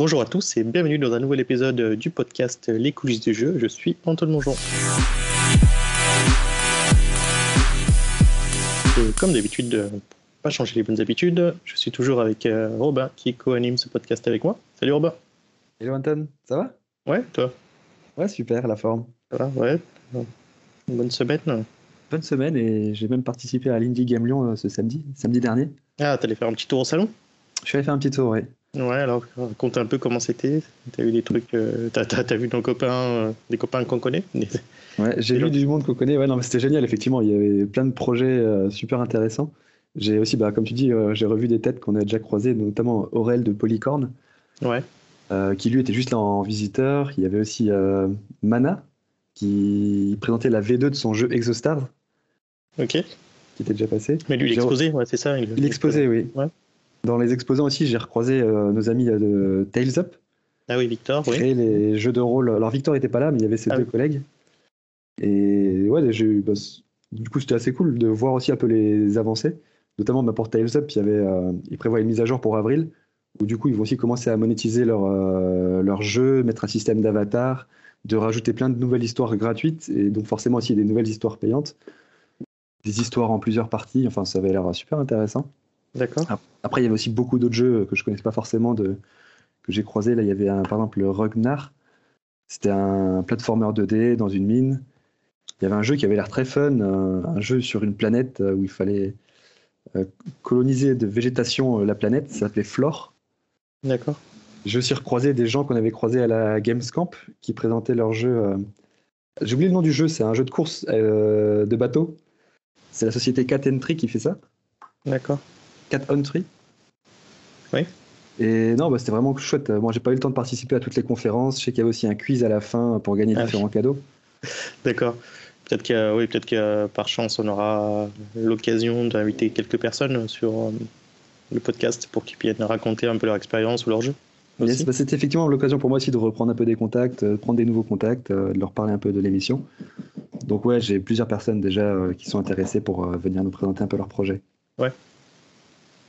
Bonjour à tous et bienvenue dans un nouvel épisode du podcast Les coulisses du jeu. Je suis Antoine Mongeon. Et comme d'habitude, euh, pas changer les bonnes habitudes, je suis toujours avec euh, Robin qui co-anime ce podcast avec moi. Salut Robin. Hello Anton, ça va? Ouais, toi? Ouais, super, la forme. Ça va Ouais. Une bonne semaine Bonne semaine et j'ai même participé à l'Indie Game Lyon euh, ce samedi, samedi dernier. Ah, t'allais faire un petit tour au salon? Je suis allé faire un petit tour, ouais. Ouais, alors raconte un peu comment c'était. T'as vu des trucs, euh, t'as, t'as vu nos copains, euh, des copains qu'on connaît? Ouais, j'ai vu du monde qu'on connaît. Ouais, non, mais c'était génial, effectivement. Il y avait plein de projets euh, super intéressants. J'ai aussi, bah, comme tu dis, euh, j'ai revu des têtes qu'on a déjà croisées, notamment Aurel de Polycorn, Ouais. euh, qui lui était juste là en visiteur. Il y avait aussi Mana, qui présentait la V2 de son jeu Exostars, Ok. qui était déjà passé. Mais lui, il exposé, ouais, c'est ça. Il exposait, oui. Ouais. Dans les exposants aussi, j'ai recroisé euh, nos amis euh, de Tales Up, Ah oui, Victor, oui. les jeux de rôle. Alors Victor n'était pas là, mais il y avait ses Ah deux oui. collègues. Et ouais, j'ai bah, du coup, c'était assez cool de voir aussi un peu les avancées. Notamment bah, pour Tales Up, il y avait, euh, ils prévoient une mise à jour pour avril, où du coup, ils vont aussi commencer à monétiser leur, euh, leur jeu, mettre un système d'avatar, de rajouter plein de nouvelles histoires gratuites, et donc forcément aussi des nouvelles histoires payantes. Des histoires en plusieurs parties, enfin, ça avait l'air super intéressant. D'accord. Après, il y avait aussi beaucoup d'autres jeux que je connaissais pas forcément, de, que j'ai croisé. Là, il y avait un- par exemple le Ragnar. C'était un platformer 2D dans une mine. Il y avait un jeu qui avait l'air très fun, euh, un jeu sur une planète euh, où il fallait euh, coloniser de végétation euh, la planète. Ça s'appelait Flore. D'accord. J'ai aussi recroisé des gens qu'on avait croisés à la Gamescamp qui présentaient leur jeu. euh, J'ai oublié le nom du jeu, c'est un jeu de course euh, de bateau. C'est la société Cat Entry qui fait ça. D'accord. Cat Tree. Oui. Et non, bah, c'était vraiment chouette. Moi, j'ai pas eu le temps de participer à toutes les conférences. Je sais qu'il y avait aussi un quiz à la fin pour gagner Ah oui. différents cadeaux. D'accord. Peut-être a, oui, peut-être y a, par chance, on aura l'occasion d'inviter quelques personnes sur euh, le podcast pour qu'ils viennent raconter un peu leur expérience ou leur jeu. Yes, bah, c'était effectivement l'occasion pour moi aussi de reprendre un peu des contacts, euh, de prendre des nouveaux contacts, euh, de leur parler un peu de l'émission. Donc ouais, j'ai plusieurs personnes déjà euh, qui sont intéressées pour euh, venir nous présenter un peu leur projet.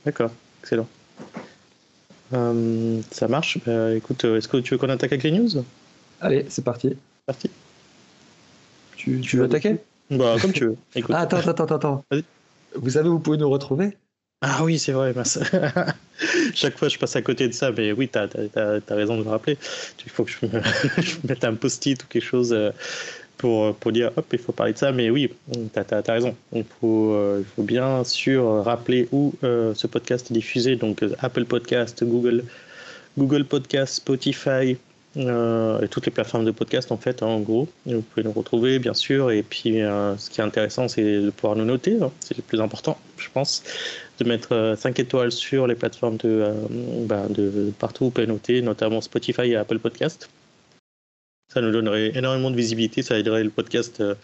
D'accord, excellent. Euh, ça marche. Bah, écoute, euh, est-ce que tu veux qu'on attaque avec les news? Allez, c'est parti. Parti. Tu, tu veux attaquer? Bah, comme tu veux. Écoute. Ah, attends, attends, attends, attends. Vas-y. Vous savez vous pouvez nous retrouver? Ah oui, c'est vrai, mince. Chaque fois, je passe à côté de ça, mais oui, tu as, raison de me rappeler. Il faut que je me, je me mette un post-it ou quelque chose euh, pour, dire, hop, il faut parler de ça. Mais oui, tu as, raison. Il faut, euh, il faut bien sûr rappeler où euh, ce podcast est diffusé. Donc, euh, Apple Podcast, Google, Google Podcast, Spotify, toutes les plateformes de podcast en fait hein, en gros vous pouvez nous retrouver bien sûr et puis ce qui est intéressant c'est de pouvoir nous noter hein. c'est le plus important je pense de mettre euh, 5 étoiles sur les plateformes bah, de partout où vous pouvez noter notamment Spotify et Apple Podcast ça nous donnerait énormément de visibilité ça aiderait le podcast euh,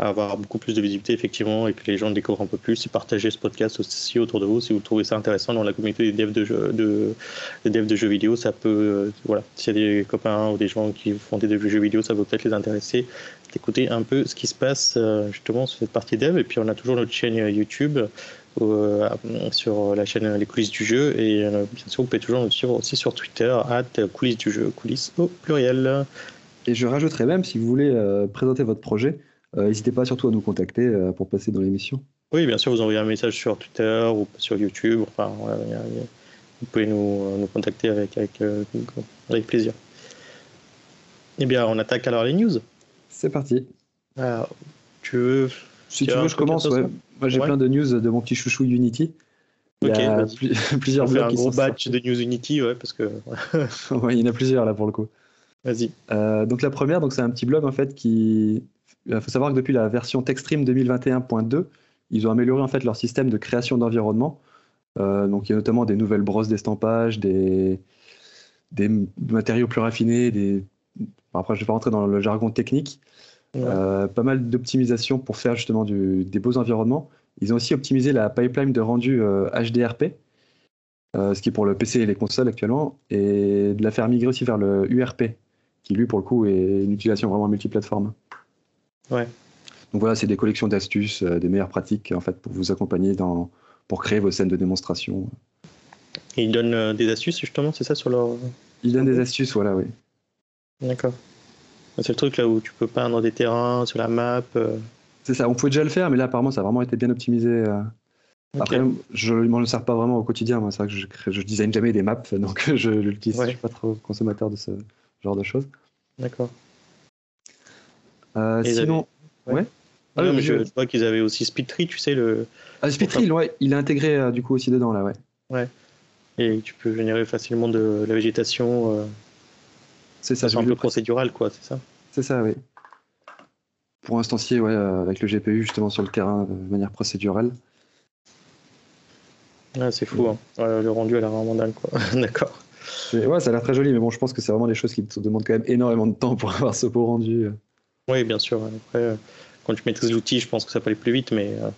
à avoir beaucoup plus de visibilité effectivement et que les gens découvrent un peu plus et partager ce podcast aussi autour de vous. Si vous trouvez ça intéressant dans la communauté des devs de jeux, vidéo ça peut euh, voilà. S'il y a des copains ou des gens qui font des devs de jeux vidéo ça peut peut-être les intéresser d'écouter un peu ce qui se passe euh, justement sur cette partie dev. Et puis on a toujours notre chaîne YouTube euh, sur la chaîne Les coulisses du jeu. Et bien sûr vous pouvez toujours nous suivre aussi sur Twitter at coulisses du jeu coulisses au pluriel Et je rajouterais même, si vous voulez euh, présenter votre projet, euh, n'hésitez pas surtout à nous contacter euh, pour passer dans l'émission. Oui, bien sûr, vous envoyez un message sur Twitter ou sur YouTube. Enfin, voilà, vous pouvez nous, nous contacter avec, avec, avec plaisir. Eh bien, on attaque alors les news. C'est parti. Alors, tu veux. Si Tu veux, je commence. Ouais. Moi, j'ai Ouais. plein de news de mon petit chouchou Unity. Il y a On plusieurs fait un gros batch de News Unity, ouais, parce que. Ouais, il y en a plusieurs là pour le coup. Vas-y. Euh, donc la première, donc c'est un petit blog en fait qui. Il faut savoir que depuis la version TechStream 2021.2, ils ont amélioré en fait leur système de création d'environnement. Euh, donc il y a notamment des nouvelles brosses d'estampage, des matériaux plus raffinés, des. bon, après je vais pas rentrer dans le jargon technique. Ouais. Euh, pas mal d'optimisation pour faire justement du- des beaux environnements. Ils ont aussi optimisé la pipeline de rendu euh, HDRP, euh, ce qui est pour le PC et les consoles actuellement, et de la faire migrer aussi vers le URP, qui lui pour le coup est une utilisation vraiment multiplateforme. Ouais. Donc voilà, c'est des collections d'astuces, euh, des meilleures pratiques en fait pour vous accompagner dans pour créer vos scènes de démonstration. Et ils donnent euh, des astuces, justement, c'est ça, sur leur, Il donne des astuces, voilà, oui. D'accord. C'est le truc là où tu peux peindre des terrains sur la map. euh. C'est ça, on pouvait déjà le faire, mais là, apparemment, ça a vraiment été bien optimisé. euh. Ok. Après, je ne m'en sers pas vraiment au quotidien. moi. C'est vrai que je, je design jamais des maps, donc je l'utilise. Ouais. Je suis pas trop consommateur de ce genre de choses. D'accord. Euh, sinon, avaient- ouais. Ah, non, Ah, mais je, je vois qu'ils avaient aussi Speedtree, tu sais, le... ah, ouais, il est intégré euh, du coup aussi dedans là, ouais. et tu peux générer facilement de la végétation euh, C'est ça, c'est un peu procédural, quoi, c'est ça C'est ça, oui. Pour instancier, ouais, euh, avec le GPU justement sur le terrain de manière procédurale. Ah, C'est fou, hein. Ouais, le rendu a l'air vraiment dingue, quoi. D'accord. Ouais, ça a l'air très joli, mais bon, je pense que c'est vraiment des choses qui te demandent quand même énormément de temps pour avoir ce beau rendu. euh. Oui, bien sûr. Après, euh, quand tu maîtrises l'outil, je pense que ça peut aller plus vite, mais euh,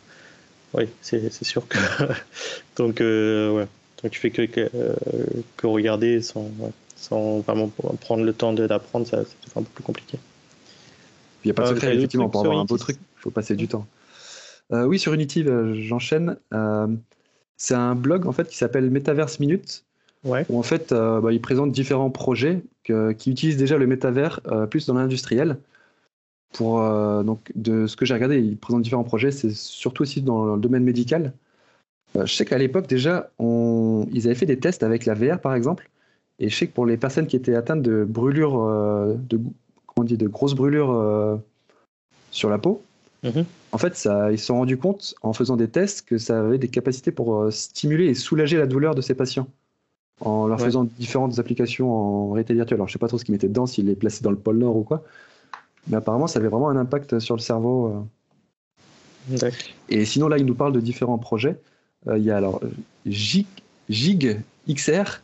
oui, c'est sûr que. Donc, euh, ouais. Donc, tu fais que, que, euh, que regarder sans, ouais, sans vraiment prendre le temps d'apprendre, ça c'est un peu plus compliqué. Il n'y a pas de secret, d'autres effectivement, pour avoir un beau truc, il faut passer du temps. Euh, oui, sur Unity, euh, j'enchaîne. Euh, c'est un blog en fait qui s'appelle Metaverse Minute, Ouais. où en fait euh, bah, il présente différents projets que- qui utilisent déjà le métavers euh, plus dans l'industriel. Pour euh, donc de ce que j'ai regardé, il présente différents projets. C'est surtout aussi dans le domaine médical. Je sais qu'à l'époque déjà, on... ils avaient fait des tests avec la VR par exemple, et je sais que pour les personnes qui étaient atteintes de brûlures, de comment on dit, de grosses brûlures sur la peau, Mhm. en fait, ça, ils se sont rendus compte en faisant des tests que ça avait des capacités pour euh, stimuler et soulager la douleur de ces patients en leur Ouais. faisant différentes applications en réalité virtuelle. Alors, je sais pas trop ce qu'ils mettaient dedans, s'ils les plaçaient dans le pôle Nord ou quoi, mais apparemment, ça avait vraiment un impact sur le cerveau. euh. Et sinon, là, il nous parle de différents projets. Euh, il y a alors Gig, Gig XR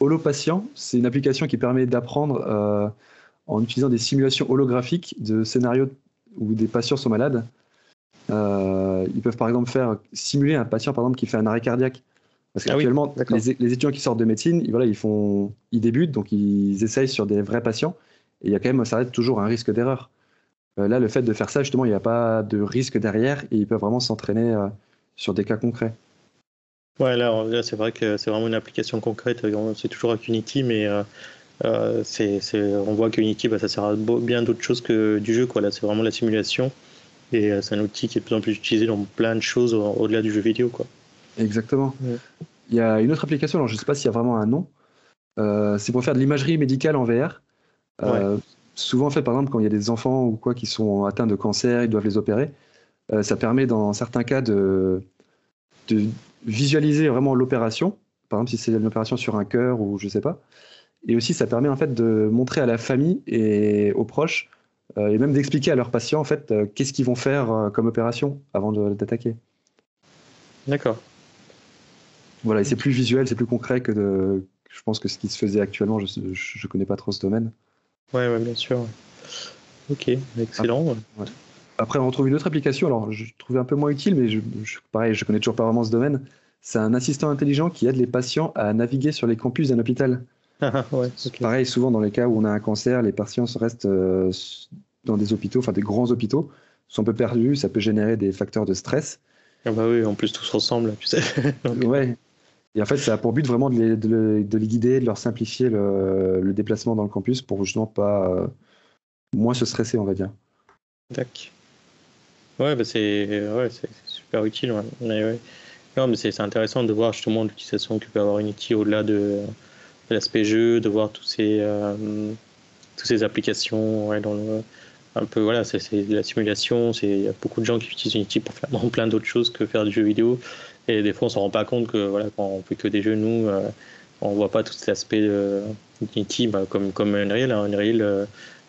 Holopatient. C'est une application qui permet d'apprendre euh, en utilisant des simulations holographiques de scénarios où des patients sont malades. Euh, ils peuvent par exemple faire simuler un patient par exemple qui fait un arrêt cardiaque. Parce Ah oui, qu'actuellement, les, les étudiants qui sortent de médecine, ils, voilà, ils, font, ils débutent, donc ils essayent sur des vrais patients. Et il y a quand même, ça reste toujours un risque d'erreur. Euh, là, le fait de faire ça, justement, il n'y a pas de risque derrière et ils peuvent vraiment s'entraîner euh, sur des cas concrets. Ouais, là, là, c'est vrai que c'est vraiment une application concrète. euh, C'est toujours avec Unity, mais euh, c'est, on voit que Unity, bah, ça sert à bien d'autres choses que du jeu. Quoi. Là, c'est vraiment la simulation. Et c'est un outil qui est de plus en plus utilisé dans plein de choses au- au-delà du jeu vidéo. Quoi. Exactement. Ouais. Il y a une autre application, alors je ne sais pas s'il y a vraiment un nom. Euh, c'est pour faire de l'imagerie médicale en VR. Euh, Souvent, en fait, par exemple, quand il y a des enfants ou quoi qui sont atteints de cancer, ils doivent les opérer. euh, ça permet, dans certains cas, de, de visualiser vraiment l'opération. Par exemple, si c'est une opération sur un cœur ou je sais pas. Et aussi, ça permet en fait de montrer à la famille et aux proches et même d'expliquer à leurs patients en fait qu'est-ce qu'ils vont faire comme opération avant d'attaquer. D'accord. Voilà, et c'est plus visuel, c'est plus concret que de, je pense que ce qui se faisait actuellement. Je ne connais pas trop ce domaine. Ouais, ouais, bien sûr. Ok, excellent. Après, on retrouve une autre application. Alors, je trouvais un peu moins utile, mais je, je- pareil, je connais toujours pas vraiment ce domaine. C'est un assistant intelligent qui aide les patients à naviguer sur les campus d'un hôpital. Ouais. Pareil, souvent dans les cas où on a un cancer, les patients restent euh, dans des hôpitaux, enfin des grands hôpitaux, sont un peu perdus. Ça peut générer des facteurs de stress. Ah bah oui, en plus tous ressemblent, tu sais. Donc, Ouais. Et en fait, ça a pour but vraiment de les, de le- de les guider, de leur simplifier le, déplacement dans le campus pour justement pas euh, moins se stresser, on va dire. Tac. Ouais, bah c'est ouais, super utile. Non, mais c'est intéressant de voir justement l'utilisation que peut avoir Unity au-delà de, l'aspect jeu, de voir tous ces, euh, toutes ces applications ouais, dans un peu voilà, c'est la simulation. Il y a beaucoup de gens qui utilisent Unity pour faire plein d'autres choses que faire du jeu vidéo. Et des fois, on s'en rend pas compte que voilà, quand on fait que des jeux, nous, euh, on voit pas tout cet aspect de Unity, bah, comme comme Unreal. hein. Unreal, euh,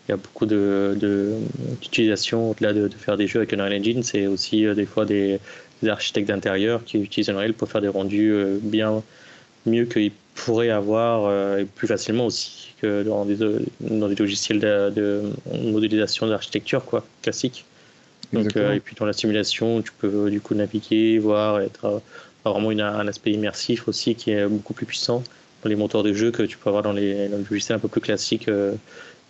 il y a beaucoup de, de- d'utilisation au-delà de, de faire des jeux avec Unreal Engine. C'est aussi euh, des fois des, des architectes d'intérieur qui utilisent Unreal pour faire des rendus euh, bien mieux qu'ils pourraient avoir euh, et plus facilement aussi que dans des, euh, dans des logiciels de, de modélisation d'architecture quoi, classique. Donc, euh, et puis dans la simulation, tu peux euh, du coup naviguer, voir, être euh, vraiment une- un aspect immersif aussi qui est beaucoup plus puissant dans les moteurs de jeu que tu peux avoir dans les, dans les logiciels un peu plus classiques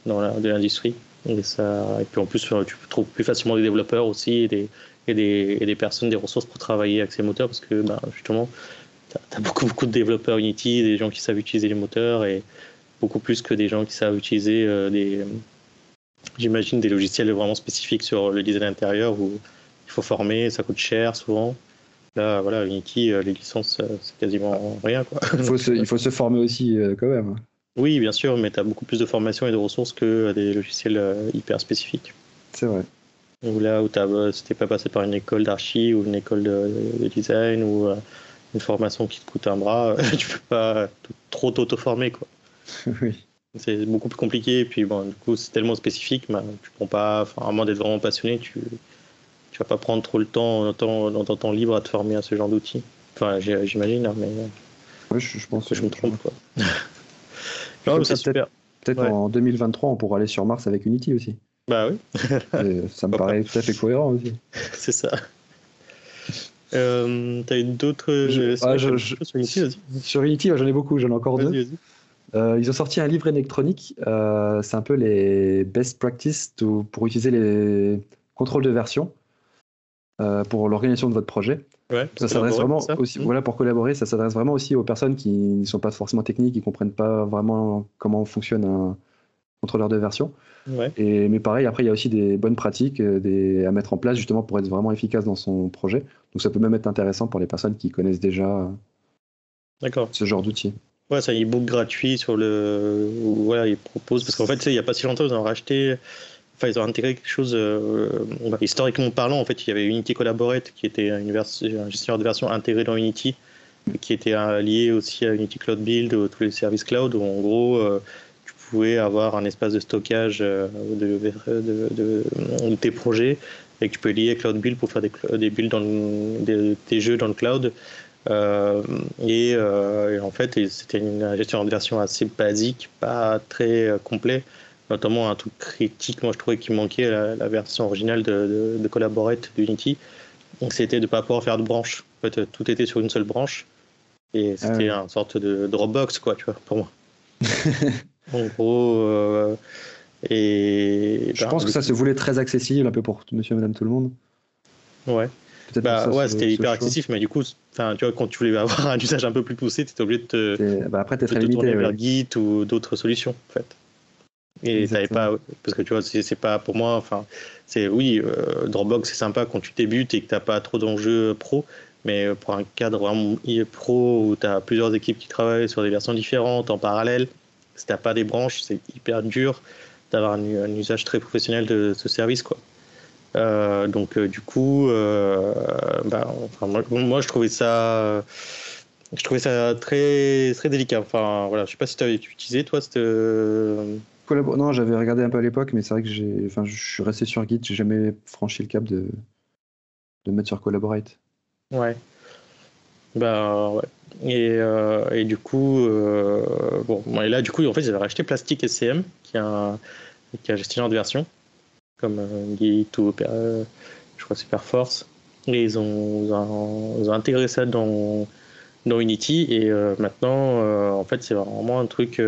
dans la, de l'industrie. Et, ça, et puis en plus, tu trouves plus facilement des développeurs aussi et des, et des, et des personnes, des ressources pour travailler avec ces moteurs parce que ben, justement, tu as, beaucoup, beaucoup de développeurs Unity, des gens qui savent utiliser les moteurs et, beaucoup plus que des gens qui savent utiliser des, j'imagine, des logiciels vraiment spécifiques sur le design intérieur où il faut former, ça coûte cher souvent. Là, voilà, Unity, les licences, c'est quasiment rien. Quoi. Il, faut se, il faut se former aussi quand même. Oui, bien sûr, mais tu as beaucoup plus de formation et de ressources que des logiciels hyper spécifiques. C'est vrai. Ou là où tu n'es pas passé par une école d'archi ou une école de, design ou euh, une formation qui te coûte un bras, tu peux pas trop t'auto-former. quoi. oui. C'est beaucoup plus compliqué. Et puis, bon, du coup, c'est tellement spécifique, bah, tu prends pas, enfin, à moins d'être vraiment passionné, tu tu vas pas prendre trop le temps dans ton temps libre à te former à ce genre d'outils. Enfin, j'imagine, hein, mais. Je, pense que je me trompe. Quoi. non, c'est super. Peut-être en 2023, on pourra aller sur Mars avec Unity aussi. Bah oui. ça me paraît tout à fait cohérent aussi. C'est ça. Euh, T'as eu d'autres jeux ah, sur Unity Sur Unity, j'en ai beaucoup, j'en ai encore deux. Euh, ils ont sorti un livre électronique. Euh, c'est un peu les best practices pour utiliser les contrôles de version euh, pour l'organisation de votre projet. Ouais, ça s'adresse vraiment aussi, mmh. voilà, pour collaborer, ça s'adresse vraiment aussi aux personnes qui ne sont pas forcément techniques, qui comprennent pas vraiment comment fonctionne un contrôleur de version. Et, mais pareil, après, il y a aussi des bonnes pratiques des, à mettre en place justement pour être vraiment efficace dans son projet. Donc ça peut même être intéressant pour les personnes qui connaissent déjà ce genre d'outils. Ouais, c'est un e-book gratuit sur le. Voilà, ils proposent. Parce qu'en fait, il n'y a pas si longtemps, ils ont racheté. Enfin, ils ont intégré quelque chose. Euh, historiquement parlant, en fait, il y avait Unity Collaborate qui était un gestionnaire de version intégré dans Unity, qui était lié aussi à Unity Cloud Build, tous les services cloud, où en gros. Euh, pouvez avoir un espace de stockage euh, de, tes projets et que tu peux lier Cloud Build pour faire des, des builds dans des, tes jeux dans le cloud. Euh, euh, et, en fait, c'était une gestion de version assez basique, pas très complet. Notamment un truc critique, moi je trouvais qu'il manquait la, version originale de, de, Collaborate d'Unity. C'était de ne pas pouvoir faire de branches. En fait, tout était sur une seule branche. Et ah c'était une sorte de Dropbox, quoi, tu vois, pour moi. en gros. Euh, et je ben, pense que ça se voulait très accessible un peu pour monsieur et madame tout le monde. Ouais. Bah, ouais, c'était hyper accessible, mais du coup, tu vois, quand tu voulais avoir un usage un peu plus poussé, tu étais obligé de te, bah après, de te tourner vers Git ou d'autres solutions, en fait. Et t'avais pas, parce que tu vois, c'est pas pour moi, enfin, c'est oui, euh, Dropbox c'est sympa quand tu débutes et que t'as pas trop d'enjeux pro, mais pour un cadre vraiment pro où tu as plusieurs équipes qui travaillent sur des versions différentes en parallèle, si t'as pas des branches, c'est hyper dur d'avoir un, usage très professionnel de ce service, quoi. Euh, donc euh, du coup, euh, bah, moi, je trouvais ça, je trouvais ça très très délicat. Enfin voilà, je sais pas si tu avais utilisé toi cette. Non, j'avais regardé un peu à l'époque, mais c'est vrai que j'ai, enfin, je suis resté sur Git, j'ai jamais franchi le cap de de mettre sur Collaborate. Ouais. Bah ouais. Et, et, du coup, bon, et là, du coup, en fait, ils avaient racheté Plastic SCM, qui est un, qui est un gestionnaire de version, comme euh, Git ou je crois Superforce. Et ils ont, ils ont, intégré ça dans, Unity. Et maintenant, en fait, c'est vraiment un truc,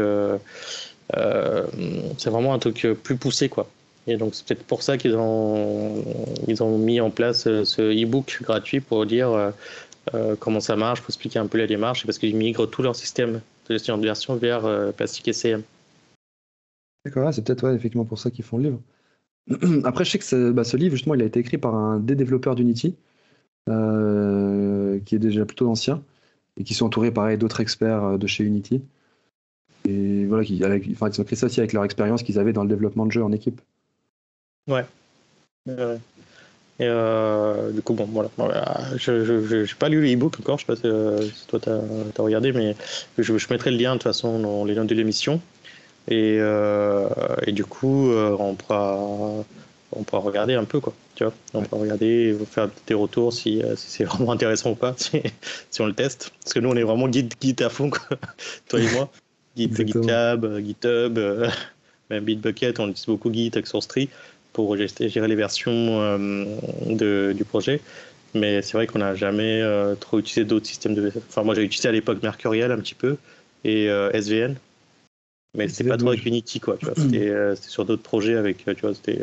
c'est vraiment un truc plus poussé, quoi. Et donc, c'est peut-être pour ça qu'ils ont, ils ont mis en place ce e-book gratuit pour dire euh, comment ça marche, pour expliquer un peu la démarche, parce qu'ils migrent tout leur système de gestion de version vers euh, Plastic SCM. D'accord, c'est peut-être effectivement pour ça qu'ils font le livre. Après, je sais que bah, ce livre, justement, il a été écrit par un des développeurs d'Unity, euh, qui est déjà plutôt ancien, et qui sont entourés, pareil, d'autres experts de chez Unity. Et voilà, ils ont écrit ça aussi avec leur expérience qu'ils avaient dans le développement de jeux en équipe. Ouais. Et euh, du coup, bon, voilà. Je n'ai pas lu l'e-book encore, je sais pas si, euh, toi tu as, regardé, mais je, je, mettrai le lien de toute façon dans les liens de l'émission. Et, euh, et, du coup, on, pourra, on pourra regarder un peu, quoi. Tu vois on pourra regarder, faire des retours si, si c'est vraiment intéressant ou pas, si, si, on le teste. Parce que nous, on est vraiment guide, guide à fond, quoi. toi et moi. Git, GitLab, GitHub, même Bitbucket, on utilise beaucoup Git avec SourceTree pour gérer les versions euh, du projet. Mais c'est vrai qu'on n'a jamais euh, trop utilisé d'autres systèmes de. Enfin, moi j'ai utilisé à l'époque Mercurial un petit peu et euh, SVN, mais c'était pas trop avec Unity quoi. C'était sur d'autres projets avec. Tu vois, c'était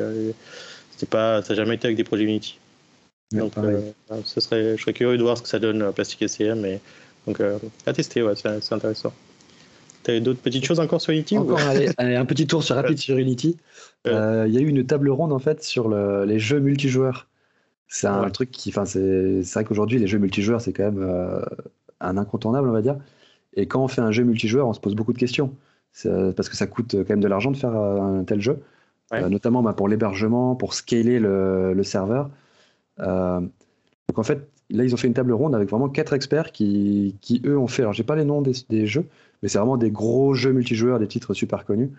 pas. Ça n'a jamais été avec des projets Unity. donc, ce serait, je serais curieux de voir ce que ça donne Plastic SCM. Mais, donc, à tester, ouais, c'est intéressant. T'avais d'autres petites choses encore sur Unity Encore un petit tour sur rapide sur Unity. Il y a eu une table ronde en fait sur les jeux multijoueurs. C'est un truc qui, enfin, c'est vrai qu'aujourd'hui les jeux multijoueurs c'est quand même un incontournable on va dire. Et quand on fait un jeu multijoueur, on se pose beaucoup de questions. Parce que ça coûte quand même de l'argent de faire un tel jeu. Euh, notamment bah, pour l'hébergement, pour scaler le, serveur. Euh, donc en fait, là, ils ont fait une table ronde avec vraiment quatre experts qui, qui eux, ont fait. Alors, j'ai pas les noms des, jeux, mais c'est vraiment des gros jeux multijoueurs, des titres super connus,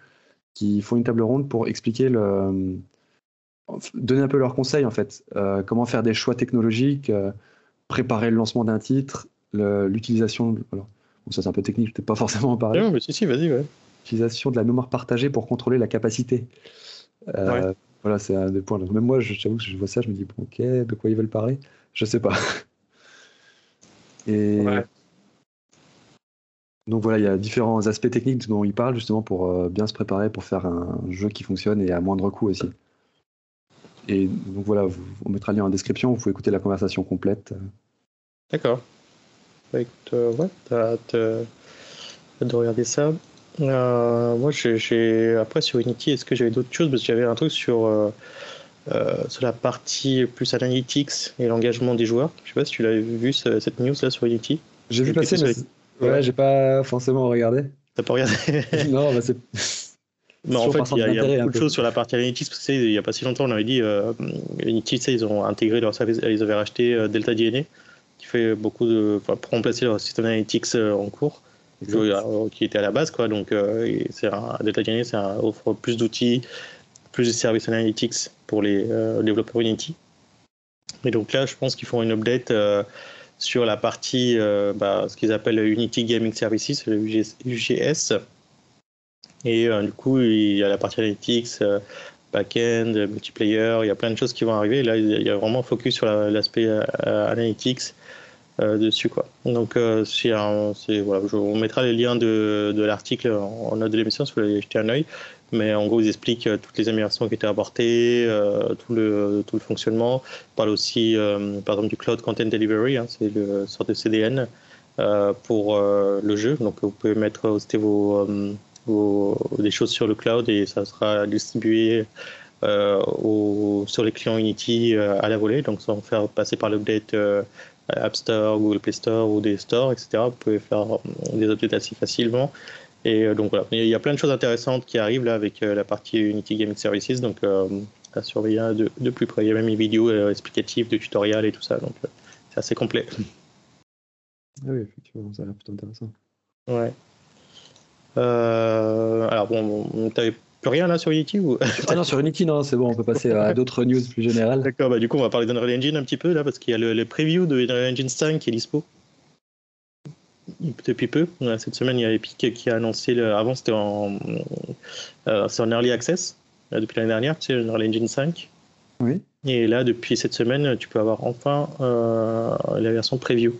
qui font une table ronde pour expliquer le. donner un peu leurs conseils, en fait. Euh, comment faire des choix technologiques, préparer le lancement d'un titre, l'utilisation. Ça, c'est un peu technique, je ne pas forcément en parler. Non, mais si, si, vas-y, ouais. L'utilisation de la mémoire partagée pour contrôler la capacité. Euh, voilà, c'est un des points. Même moi, j'avoue que je vois ça, je me dis, bon, ok, de quoi ils veulent parler? Je sais pas. Et donc voilà, il y a différents aspects techniques dont ils parlent justement pour euh, bien se préparer pour faire un jeu qui fonctionne et à moindre coût aussi. Et donc voilà, on mettra le lien en description, vous pouvez écouter la conversation complète. D'accord. Ouais, t'as hâte de regarder ça. Euh, moi, j'ai après sur Unity, est-ce que j'avais d'autres choses? Parce que j'avais un truc sur euh, euh, sur la partie plus analytics et l'engagement des joueurs. Je sais pas si tu l'as vu cette news là sur Unity. J'ai vu passer, mais ouais, j'ai pas forcément regardé. T'as pas regardé? Non, bah c'est. Mais en fait, il y a, beaucoup de choses sur la partie analytics. Parce que, il y a pas si longtemps, on avait dit Unity, ils ont intégré leur service, ils avaient racheté Delta DNA, fait beaucoup de, pour remplacer leur système analytics en cours. Euh, qui était à la base. Quoi. Donc, euh, c'est un, Data ça offre plus d'outils, plus de services analytics pour les euh, développeurs Unity. Et donc là, je pense qu'ils font une update sur la partie, bah, ce qu'ils appellent Unity Gaming Services, le UGS. Et du coup, il y a la partie analytics, back-end, multiplayer, il y a plein de choses qui vont arriver. Là, il y a vraiment focus sur l'aspect analytics euh, dessus. Quoi. Donc, euh, c'est voilà, on mettra les liens de, de l'article en, note de l'émission si vous voulez jeter un œil. Mais en gros, ils expliquent euh, toutes les améliorations qui été apportées, tout, le, tout le fonctionnement. Ils parlent aussi, par exemple, du Cloud Content Delivery, hein, c'est le sorte de CDN pour le jeu. Donc, vous pouvez mettre vos, vos, des choses sur le cloud et ça sera distribué au, sur les clients Unity à la volée. Donc, sans faire passer par l'update App Store, Google Play Store ou des stores, etc. Vous pouvez faire euh, des updates assez facilement. Et euh, donc voilà, il y a plein de choses intéressantes qui arrivent là avec euh, la partie Unity Gaming Services, donc à surveiller de, de, plus près. Il y a même une vidéo explicative de tutoriel et tout ça, donc c'est assez complet. Ah oui, effectivement, ça a l'air plutôt intéressant. Ouais. alors bon, tu plus rien là sur Unity ou... Ah non, sur Unity, non, c'est bon, on peut passer à d'autres news plus générales. D'accord, bah du coup, on va parler d'Unreal Engine un petit peu là, parce qu'il y a le, preview de Unreal Engine 5 qui est dispo. Depuis peu. Cette semaine, il y a Epic qui a annoncé. Le... Avant, c'était en, euh, en Early Access, depuis l'année dernière, tu sais, Unreal Engine 5. Oui. Et là, depuis cette semaine, tu peux avoir enfin euh, la version preview.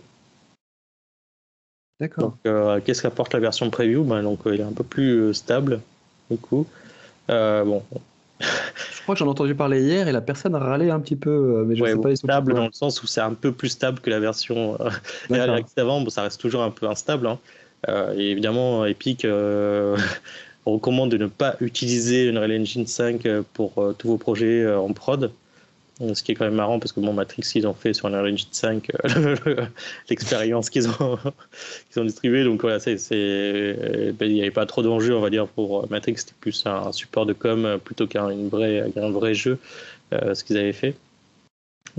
D'accord. Euh, qu'est-ce qu'apporte la version preview? Ben, donc, Il est un peu plus stable, du coup. Euh, bon. je crois que j'en ai entendu parler hier et la personne râlé un petit peu, euh, mais je sais pas. Stable dans le sens où c'est un peu plus stable que la version euh, avant. Bon, ça reste toujours un peu instable. Hein. et évidemment, Epic recommande de ne pas utiliser Unreal Engine 5 pour tous vos projets en prod. Ce qui est quand même marrant parce que Matrix, ils ont fait sur Unreal Engine 5 euh, l'expérience qu'ils ont, qu'ils ont distribuée. Donc voilà, c'est, ben, il n'y avait pas trop d'enjeux, on va dire, pour Matrix. C'était plus un support de com plutôt qu'un vrai, un vrai jeu, euh, ce qu'ils avaient fait.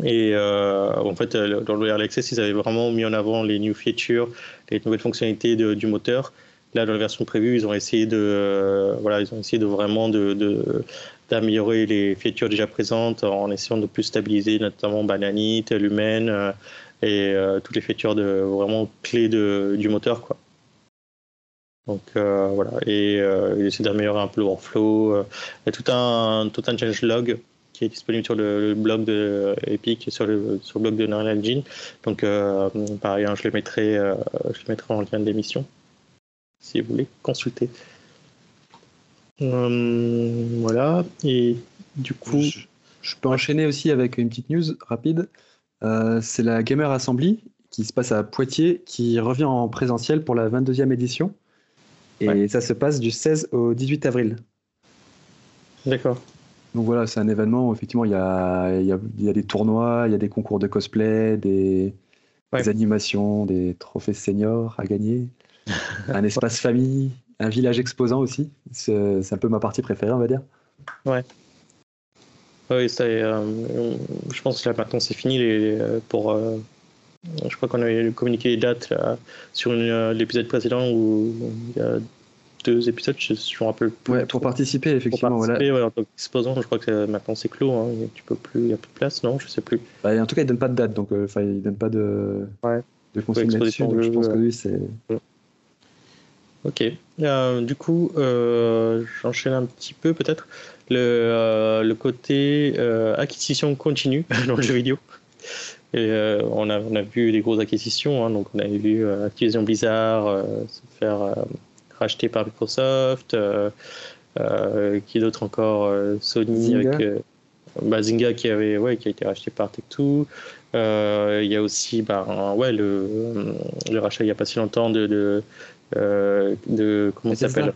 Et euh, en fait, dans le Early Access, ils avaient vraiment mis en avant les new features, les nouvelles fonctionnalités du moteur. Là, dans la version prévue, ils ont essayé de, voilà, ils ont essayé de vraiment de, d'améliorer les features déjà présentes en essayant de plus stabiliser notamment Bananite, Lumen euh, et euh, toutes les features de vraiment clés de, du moteur quoi. Donc euh, voilà et essayer d'améliorer un peu le workflow. il y a tout un tout un change log qui est disponible sur le, blog de Epic et sur le, sur le blog de Unreal Engine. Donc pareil, hein, je le mettrai je mettrai en lien d'émission si vous voulez consulter. Euh, voilà, et du coup. Je, peux enchaîner aussi avec une petite news rapide. Euh, c'est la Gamer Assembly qui se passe à Poitiers, qui revient en présentiel pour la 22e édition. Et ça se passe du 16 au 18 avril. D'accord. Donc voilà, c'est un événement où effectivement il y a, y, a, il y a des tournois, il y a des concours de cosplay, des, des animations, des trophées seniors à gagner, un espace famille, un village exposant aussi. C'est un peu ma partie préférée, on va dire. Ouais. Oui, ça, euh, je pense que là maintenant c'est fini les, pour. Euh, je crois qu'on avait communiqué les dates là, sur euh, l'épisode précédent où il y a deux épisodes, je me rappelle plus. Ouais, pour participer, effectivement. Pour participer, voilà. ouais, en tant qu'exposant, je crois que maintenant c'est clos. Hein, tu peux plus, il n'y a plus de place, non Je sais plus. Bah, en tout cas, ils ne donnent pas de date, donc enfin, ils ne donnent pas de, ouais. de consigne là-dessus. je pense que oui, c'est. Ok. Euh, du coup, euh, j'enchaîne un petit peu peut-être le, euh, le côté acquisition continue dans le jeu vidéo. Et, on, a, on a vu des grosses acquisitions, hein, donc on avait vu Activision Blizzard se faire racheter par Microsoft, qui d'autre encore Sony Zynga. avec bah, Zynga qui avait ouais qui a été racheté par Tech2. Il y a aussi bah, ouais le, le rachat il n'y a pas si longtemps de, de de comment ça s'appelle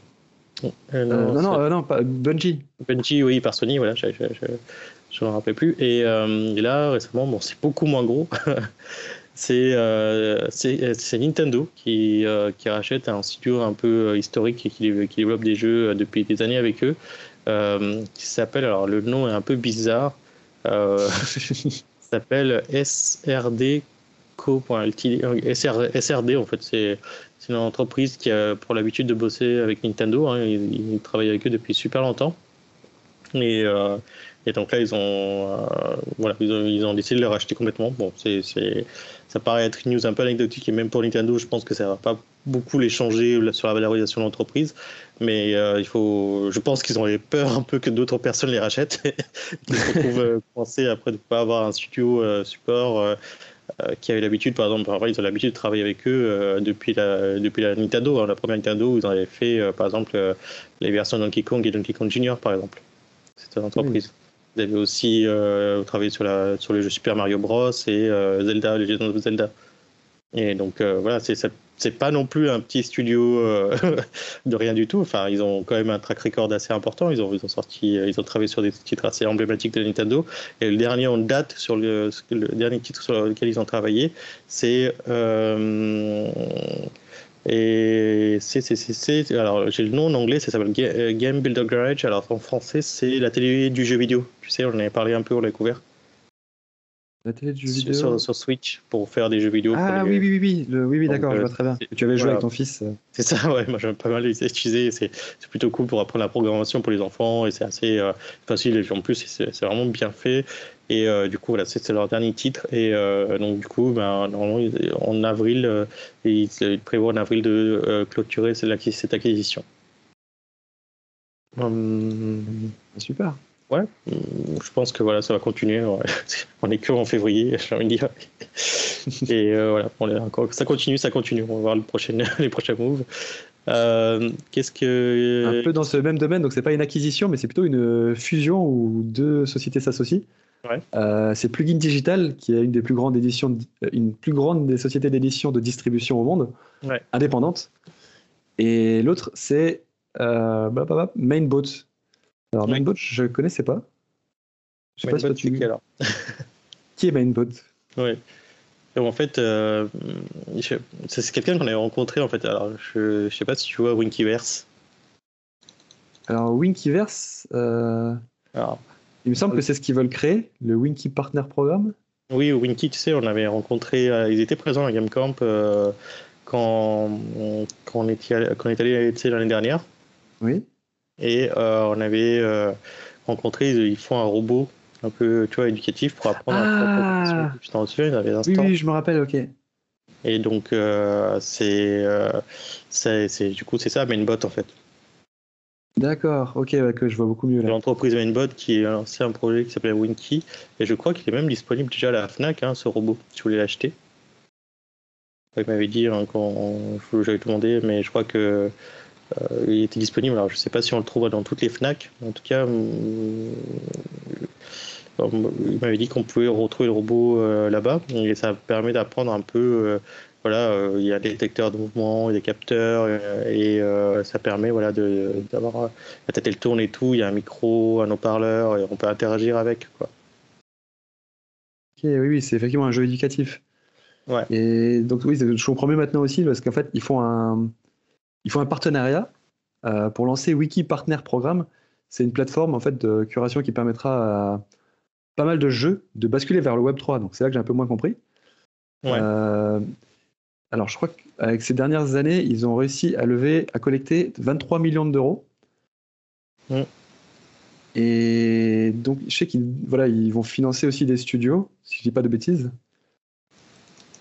euh, non, non, non, non, pas Bungie. Bungie, oui, par Sony, voilà, je ne me rappelais plus. Et, et, là, récemment, bon, c'est beaucoup moins gros. c'est euh, Nintendo qui, euh, qui, rachète un studio un peu historique et qui, qui, développe des jeux depuis des années avec eux, qui s'appelle, alors le nom est un peu bizarre, s'appelle SRD SR, SRD, en fait, c'est une entreprise qui a pour l'habitude de bosser avec Nintendo. Hein, ils, ils, travaillent avec eux depuis super longtemps. Et, euh, et donc là, ils ont, euh, voilà, ils ont, ils, ont, décidé de le racheter complètement. Bon, c'est, ça paraît être une news un peu anecdotique et même pour Nintendo, je pense que ça va pas beaucoup les changer sur la valorisation de l'entreprise. Mais euh, il faut, je pense qu'ils ont peur un peu que d'autres personnes les rachètent, qu'ils se retrouvent après de ne pas avoir un studio support qui avaient l'habitude, par exemple, ils ont l'habitude de travailler avec eux euh, depuis, la, depuis la Nintendo. Hein, la première Nintendo, ils avaient fait, euh, par exemple, les versions Donkey Kong et Donkey Kong Junior, par exemple. C'était une entreprise. Vous avez aussi travaillé sur, la, sur le jeu Super Mario Bros. et Zelda, Legend of Zelda. Et donc, voilà, c'est cette c'est pas non plus un petit studio euh, de rien du tout. Enfin, ils ont quand même un track record assez important. Ils ont, ils ont sorti, euh, ils ont travaillé sur des titres assez emblématiques de Nintendo. Et le dernier en date sur le, dernier titre sur lequel ils ont travaillé, c'est euh, et c'est alors j'ai le nom en anglais, ça s'appelle Game Builder Garage. Alors en français, c'est la télé du jeu vidéo. Tu sais, on en avait parlé un peu, on l'a couvert. La télé de jeux vidéo sur, sur, Switch pour faire des jeux vidéo. Ah les... oui, oui, oui, le, oui, oui d'accord, je vois très bien. Tu avais joué voilà. avec ton fils. C'est ça, ouais, moi j'aime pas mal utiliser. C'est plutôt cool pour apprendre la programmation pour les enfants et c'est assez euh, facile. Et en plus, c'est vraiment bien fait. Et euh, du coup, voilà, c'est leur dernier titre. Et euh, donc, du coup, ben, normalement, en avril, ils, ils, prévoient en avril de clôturer cette acquisition. Hum, super. Ouais, je pense que voilà, ça va continuer. On est que en février, j'ai envie de dire. Et euh, voilà, on est encore, ça continue, ça continue. On va voir le prochain, les prochains moves. Euh, Qu'est-ce que. Un peu dans ce même domaine, donc c'est pas une acquisition, mais c'est plutôt une fusion où deux sociétés s'associent. Ouais. Euh, c'est Plugin Digital, qui est une des plus grandes éditions, une plus grande des sociétés d'édition de distribution au monde, ouais. indépendante. Et l'autre, c'est Mainboat. Alors, Mainbot, je ne connaissais pas. Je sais pas si tu... qui, alors qui est Mainbot Oui. En fait, euh, c'est quelqu'un qu'on avait rencontré. En fait, alors je ne sais pas si tu vois Winkyverse. Alors Winkyverse, euh... alors, il me semble que c'est ce qu'ils veulent créer, le Winky Partner Programme. Oui, Winky, tu sais, on avait rencontré, euh, ils étaient présents à Gamecamp euh, quand, quand, on était, quand on est allé l'année dernière. Oui. Et euh, on avait euh, rencontré, ils font un robot un peu tu vois, éducatif pour apprendre ah à Tu t'en souviens, il avait un oui, oui, je me rappelle, ok. Et donc, euh, c'est, c'est, du coup, c'est ça, Mainbot en fait. D'accord, ok, que je vois beaucoup mieux là. L'entreprise Mainbot qui a lancé un projet qui s'appelait Winky, et je crois qu'il est même disponible déjà à la Fnac, hein, ce robot, si vous voulez l'acheter. Il m'avait dit hein, quand j'avais demandé, mais je crois que euh, il était disponible. Alors, je ne sais pas si on le trouve dans toutes les Fnac. En tout cas, euh, il m'avait dit qu'on pouvait retrouver le robot euh, là-bas. Et ça permet d'apprendre un peu voilà, il y a des détecteurs de mouvement, des capteurs, et ça permet voilà, d'avoir la tête elle tourne et tout, il y a un micro, un haut-parleur, et on peut interagir avec. Quoi. Ok, oui, oui, c'est effectivement un jeu éducatif. Ouais. Et donc oui, je comprends mieux maintenant aussi parce qu'en fait, ils font un, ils font un partenariat euh, pour lancer Wiki Partner Programme. C'est une plateforme en fait de curation qui permettra à pas mal de jeux de basculer vers le Web 3. Donc c'est là que j'ai un peu moins compris. Euh, alors je crois qu'avec ces dernières années, ils ont réussi à lever, à collecter 23 millions d'euros. Et donc je sais qu'ils voilà, ils vont financer aussi des studios, si je dis pas de bêtises.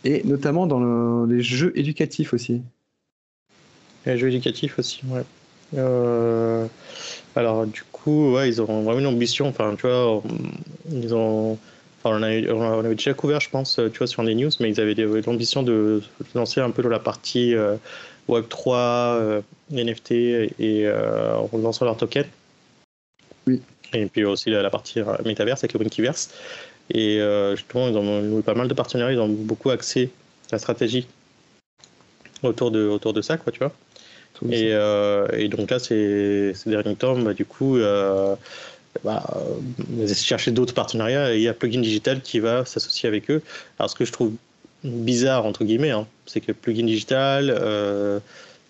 Et notamment dans les jeux éducatifs aussi. Les jeux éducatifs aussi, ouais. Euh, alors, du coup, ouais, ils ont vraiment une ambition. Enfin, tu vois, ils ont. Enfin, on, avait, on avait déjà couvert, je pense, tu vois, sur les news, mais ils avaient l'ambition de lancer un peu dans la partie euh, Web3, euh, NFT et en lançant leur token. Oui. Et puis aussi la, partie Metaverse avec le Winkiverse. Et justement, ils ont eu pas mal de partenariats, ils ont beaucoup axé la stratégie autour de, autour de ça, quoi, tu vois. Et, euh, et, donc là, ces, ces derniers temps, bah, du coup, euh, bah, euh, chercher d'autres partenariats et il y a Plugin Digital qui va s'associer avec eux. Alors, ce que je trouve bizarre, entre guillemets, hein, c'est que Plugin Digital, euh,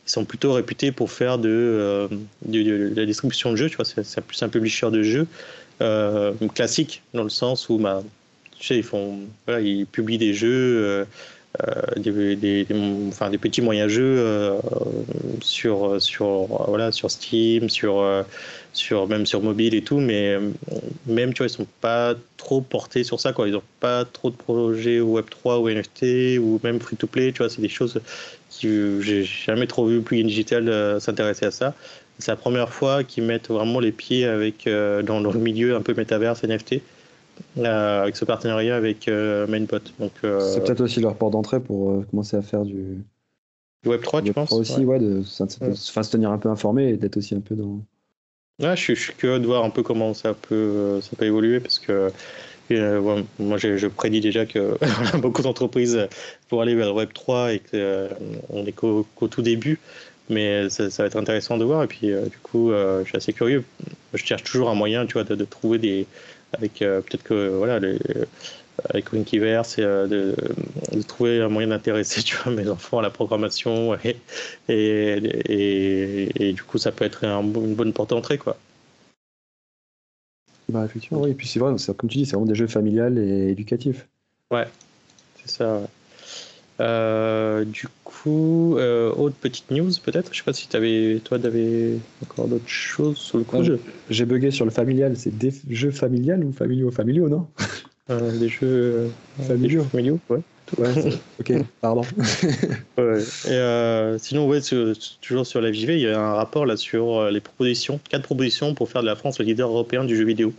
ils sont plutôt réputés pour faire de, euh, de, la distribution de jeux, tu vois, c'est plus un publisher de jeux classique, dans le sens où, bah, tu sais, ils, font, voilà, ils publient des jeux des, des, petits moyens jeux euh, sur, sur, Steam, euh, même sur mobile et tout, mais même, tu vois, ils sont pas trop portés sur ça. Ils n'ont pas trop de projets Web3 ou NFT ou même free-to-play, c'est des choses que j'ai jamais trop vu Plugin Digital s'intéresser à ça. C'est la première fois qu'ils mettent vraiment les pieds dans, dans, le milieu un peu métaverse, NFT. Euh, avec ce partenariat avec euh, Mainpot. Donc, euh, c'est peut-être aussi leur port d'entrée pour commencer à faire du, Web 3, tu penses? aussi, ouais, de, se tenir un peu informé et d'être aussi un peu dans. Ouais, je, suis curieux de voir un peu comment ça peut, ça peut évoluer parce que moi je, prédis déjà que beaucoup d'entreprises vont aller vers le Web 3 et qu'on est qu'au, tout début. Mais ça, va être intéressant de voir. Et puis, du coup, je suis assez curieux. Je cherche toujours un moyen tu vois, de trouver des, avec euh, peut-être que voilà les, avec Winkiverse, euh, de, de, trouver un moyen d'intéresser tu vois, mes enfants à la programmation et, et, et, du coup ça peut être une bonne porte d'entrée quoi. Bah effectivement oui, et puis c'est vrai, comme tu dis, c'est vraiment des jeux familiales et éducatifs. Ouais, c'est ça. Euh, du coup, autre petite news peut-être. Je sais pas si avais, toi, t'avais encore d'autres choses sur le coup. J'ai bugué sur le familial. C'est des jeux familiales ou familiaux? Familiaux, non? Euh, Des jeux familiaux. familiaux, ouais. ok, pardon. ouais. Et sinon, ouais, toujours sur la VV, il y a un rapport là sur les propositions, quatre propositions pour faire de la France le leader européen du jeu vidéo.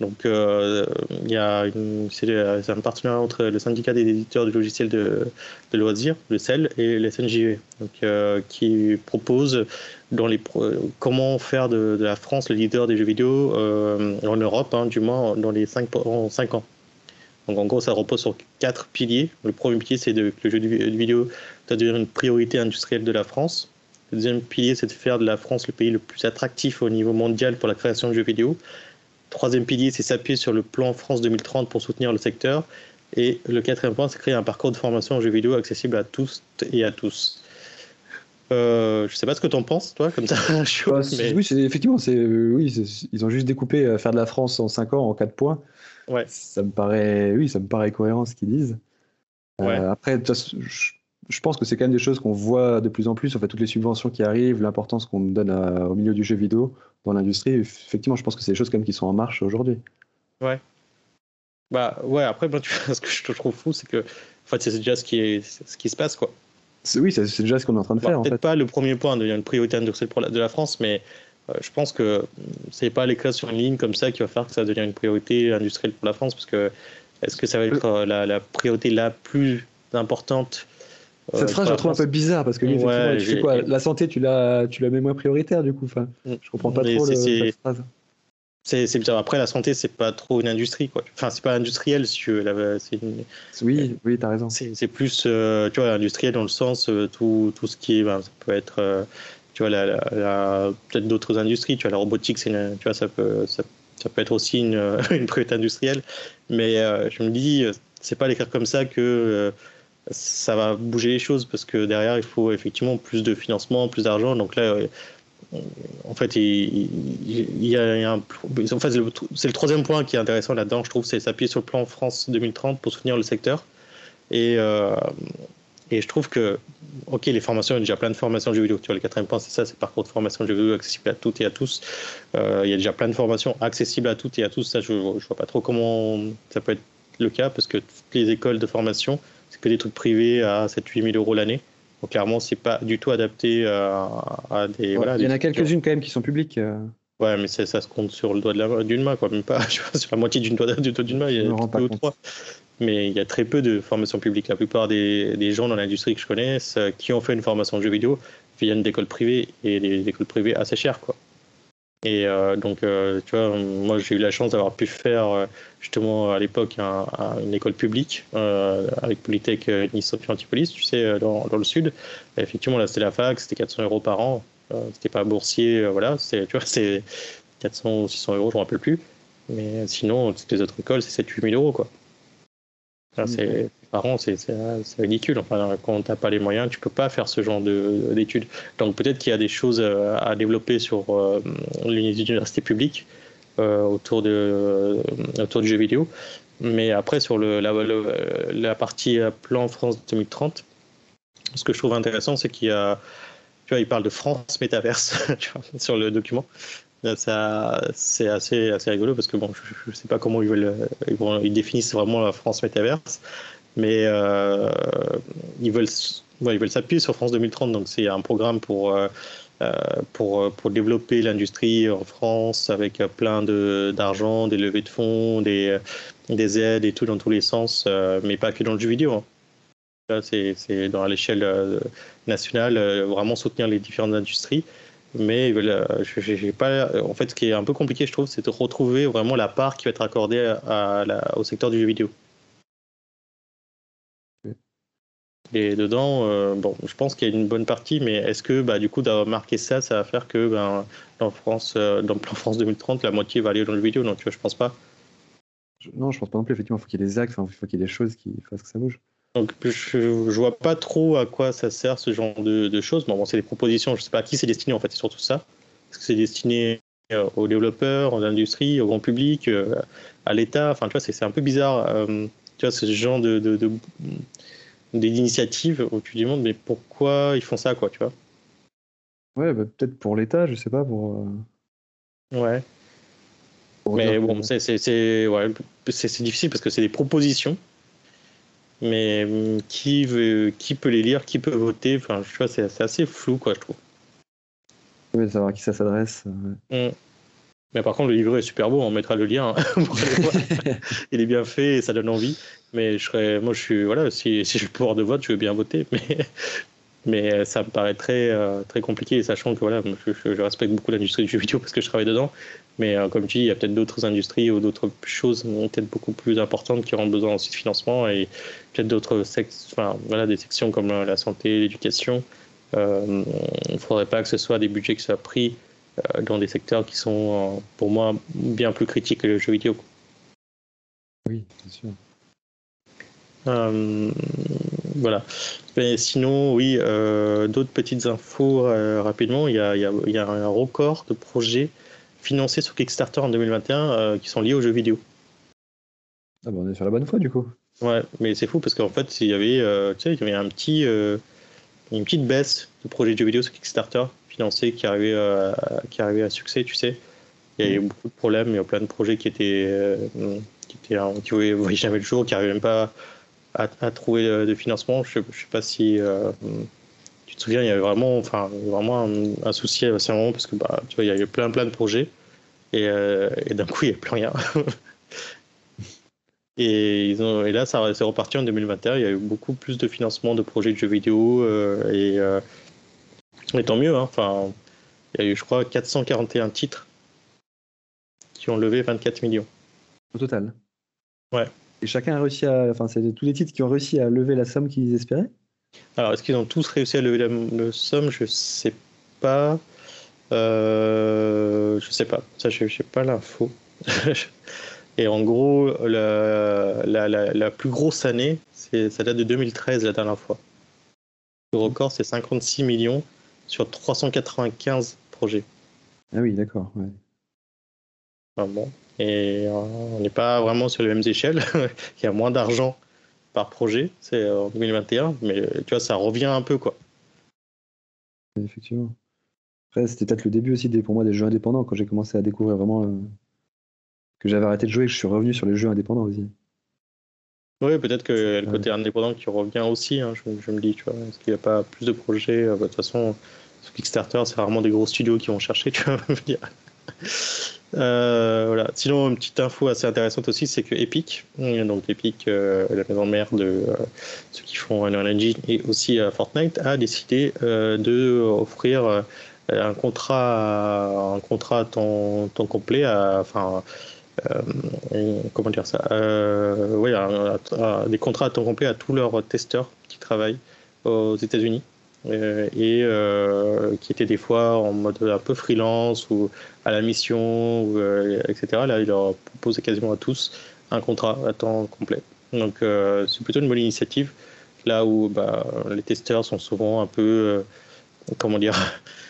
Donc, euh, il y a c'est un partenariat entre le syndicat des éditeurs de logiciels de, de loisirs, le CEL, et le SNJV, donc, euh, qui propose dans les, comment faire de, la France le leader des jeux vidéo euh, en Europe, hein, du moins dans les 5, en 5 ans. Donc, en gros, ça repose sur quatre piliers. Le premier pilier, c'est que le jeu vidéo doit devenir une priorité industrielle de la France. Le deuxième pilier, c'est de faire de la France le pays le plus attractif au niveau mondial pour la création de jeux vidéo. Troisième pilier, c'est s'appuyer sur le plan France 2030 pour soutenir le secteur. Et le quatrième point, c'est créer un parcours de formation en jeux vidéo accessible à tous et à tous. Euh, je sais pas ce que tu en penses, toi, comme ça. Bah, oui, effectivement, c'est, oui, ils ont juste découpé euh, faire de la France en 5 ans en 4 points. Ouais. Ça me paraît, oui, ça me paraît cohérent ce qu'ils disent. Euh, ouais. après, je pense que c'est quand même des choses qu'on voit de plus en plus. En fait, toutes les subventions qui arrivent, l'importance qu'on donne au milieu du jeu vidéo dans l'industrie. Effectivement, je pense que c'est des choses quand même qui sont en marche aujourd'hui. Ouais. Bah ouais. Après, tu ce que je trouve fou, c'est que en fait, c'est déjà ce qui est, ce qui se passe, quoi. Oui, c'est déjà ce qu'on est en train de faire. Peut-être pas le premier point de une priorité industrielle pour la, de la France, mais euh, je pense que c'est pas les classes sur une ligne comme ça qui va faire que ça devienne une priorité industrielle pour la France, parce que est-ce que ça va être euh, la, la priorité la plus importante cette phrase, je la trouve un peu bizarre parce que tu fais quoi La santé, tu la, tu la mets moins prioritaire du coup. Enfin, mm. je comprends pas trop le, cette phrase. c'est bizarre. Après, la santé, c'est pas trop une industrie, quoi. Enfin, c'est pas industriel, si tu veux. Oui, oui, t'as raison. C'est plus, tu vois, industriel dans le sens, tout, tout ce qui est, ben, ça peut être, tu vois, la, la, peut-être d'autres industries. Tu vois, la robotique, c'est tu vois, ça peut, ça, ça, peut être aussi une, une priorité industrielle. Mais je me dis, c'est pas l'écrire comme ça que ça va bouger les choses parce que derrière, il faut effectivement plus de financement, plus d'argent. Donc là, en fait, il, y a, un. En fait, c'est le troisième point qui est intéressant là-dedans, je trouve, c'est s'appuyer sur le plan France 2030 pour soutenir le secteur. Et, euh, et je trouve que, ok, les formations, il y a déjà plein de formations de jeux vidéo. Tu vois, le quatrième point, c'est ça, c'est parcours de formation de jeux vidéo accessible à toutes et à tous. Euh, il y a déjà plein de formations accessibles à toutes et à tous. Ça, je ne vois pas trop comment ça peut être le cas parce que toutes les écoles de formation, c'est que des trucs privés à 7-8 000 euros l'année. Donc clairement, c'est pas du tout adapté à, des. voilà, il y en a quelques-unes quand même qui sont publiques. Euh. Ouais, mais ça, se compte sur le doigt d'une main, quoi. Même pas sur la moitié d'une doigt d'une main, il y a deux ou trois. Mais il y a très peu de formations publiques. La plupart des, des gens dans l'industrie que je connais qui ont fait une formation de jeux vidéo viennent d'écoles privées et des écoles privées assez chères, quoi. Et euh, donc, euh, tu vois, moi j'ai eu la chance d'avoir pu faire euh, justement à l'époque une école publique avec Polytech Nice Sophie Antipolis, tu sais, dans, dans, le sud. effectivement, là c'était la fac, c'était 400 euros par an. c'était pas boursier, voilà, tu vois, c'est 400 ou 600 euros, je ne me rappelle plus. Mais sinon, toutes les autres écoles, c'est 7-8 000 euros, quoi. c'est c'est ridicule. Enfin, quand tu n'as pas les moyens, tu peux pas faire ce genre d'études. Donc peut-être qu'il y a des choses euh, à développer sur euh, les euh, autour, de, autour du jeu vidéo. Mais après, sur la, la, partie plan France 2030, ce que je trouve intéressant, c'est qu'il parle de France métaverse sur le document. C'est assez, assez rigolo parce que bon, je ne sais pas comment ils, ils définissent vraiment la France métaverse mais euh, ils veulent veulent s'appuyer sur France 2030, donc c'est un programme pour, euh, euh, pour, pour développer l'industrie en France avec plein d'argent, des levées de fonds, des, des aides et tout dans tous les sens, mais pas que dans le jeu vidéo. Hein. C'est dans l'échelle nationale, vraiment soutenir les différentes industries. Mais pas, en fait, ce qui est un peu compliqué, je trouve, c'est de retrouver vraiment la part qui va être accordée au secteur du jeu vidéo. Et dedans, euh, bon, je pense qu'il y a une bonne partie, mais est-ce que bah, du coup d'avoir marqué ça, ça va faire que ben, dans, France, euh, dans le plan France 2030, la moitié va aller dans le vidéo? Non, tu vois, je pense pas. Non, je pense pas non plus. Effectivement, il faut qu'il y ait des axes, il faut qu'il y ait des choses qui fassent que ça bouge. Donc, je, je vois pas trop à quoi ça sert ce genre de, choses. Bon, bon c'est des propositions, je sais pas à qui c'est destiné en fait, c'est surtout ça. Est-ce que c'est destiné euh, aux développeurs, aux industries, au grand public, à l'État? Enfin, tu vois, c'est un peu bizarre. tu vois, ce genre de, de des initiatives où tu te demandes mais pourquoi ils font ça quoi tu vois ouais bah, peut-être pour l'État je sais pas pour euh, ouais. mais bon c'est c'est ouais, difficile parce que c'est des propositions. Mais hum, qui veut qui peut les lire qui peut voter enfin je vois c'est assez flou quoi je trouve. Oui savoir à qui ça s'adresse euh, mmh. Mais par contre, le livret est super beau, on mettra le lien. Hein, Il est bien fait et ça donne envie. Mais je serais, moi, je suis, voilà, si, si j'ai le pouvoir de vote, je veux bien voter. Mais, mais ça me paraît très, euh, très compliqué, sachant que voilà, je, respecte beaucoup l'industrie du jeu vidéo parce que je travaille dedans. Mais euh, comme tu dis, il y a peut-être d'autres industries ou d'autres choses peut-être beaucoup plus importantes qui auront besoin aussi de financement et peut-être d'autres enfin, voilà, des sections comme la santé, l'éducation. Euh, il ne faudrait pas que ce soit des budgets qui soient pris euh, dans des secteurs qui sont, euh, pour moi, bien plus critiques que le jeu vidéo. Oui, bien sûr. Euh, voilà. Mais sinon, oui, d'autres petites infos rapidement. Il y, a, il, y a, un record de projets financés sur Kickstarter en 2021 qui sont liés aux jeux vidéo. Ah bah on est sur la bonne foi du coup. Ouais, mais c'est fou parce qu'en fait, il y avait, tu sais, il y avait un petit, une petite baisse de projets de jeux vidéo sur Kickstarter financé qui arrivait, à, qui arrivait à succès, tu sais. Il y a eu mm. beaucoup de problèmes, il y a plein de projets qui étaient, euh, qui étaient qui voyaient jamais le jour, qui n'arrivaient même pas à, trouver de, financement. Je ne sais pas si euh, tu te souviens, il y avait vraiment, enfin, vraiment un, souci à ce moment parce que bah, tu vois, il y a eu plein plein de projets et, euh, et d'un coup il n'y a plus rien. Et, ils ont, et là, ça s'est reparti en 2021. Il y a eu beaucoup plus de financement de projets de jeux vidéo et, mais tant mieux, hein. enfin, il y a eu, je crois, 441 titres qui ont levé 24 millions. Au total Ouais. Et chacun a réussi à. Enfin, c'est tous les titres qui ont réussi à lever la somme qu'ils espéraient? Alors, est-ce qu'ils ont tous réussi à lever la, la somme? Je sais pas. Euh, je sais pas. Ça, je n'ai pas l'info. Et en gros, la, la, la, la plus grosse année, ça date de 2013 la dernière fois. Le record, c'est 56 millions sur 395 projets. Ah oui, d'accord. Ouais. Bon. Et euh, on n'est pas vraiment sur les mêmes échelles. Il y a moins d'argent par projet, c'est en 2021, mais tu vois, ça revient un peu, quoi. Effectivement. Après, c'était peut-être le début aussi des, pour moi des jeux indépendants, quand j'ai commencé à découvrir vraiment euh, que j'avais arrêté de jouer et que je suis revenu sur les jeux indépendants aussi. Oui, peut-être que le côté indépendant qui revient aussi, hein, je, je, me dis, tu vois, est-ce qu'il n'y a pas plus de projets bah, De toute façon, sur Kickstarter, c'est rarement des gros studios qui vont chercher, tu vois. Euh, voilà. Sinon, une petite info assez intéressante aussi, c'est que Epic, donc Epic, euh, la maison mère de euh, ceux qui font Unreal Engine et aussi Fortnite, a décidé de offrir un contrat, un contrat à temps, temps complet, à, enfin. Comment dire ça Oui, des contrats à temps complet à tous leurs testeurs qui travaillent aux États-Unis. Euh, et euh, qui étaient des fois en mode un peu freelance ou à la mission, euh, etc. Là, il leur proposait quasiment à tous un contrat à temps complet. Donc, c'est plutôt une bonne initiative. Là où bah, les testeurs sont souvent un peu, comment dire,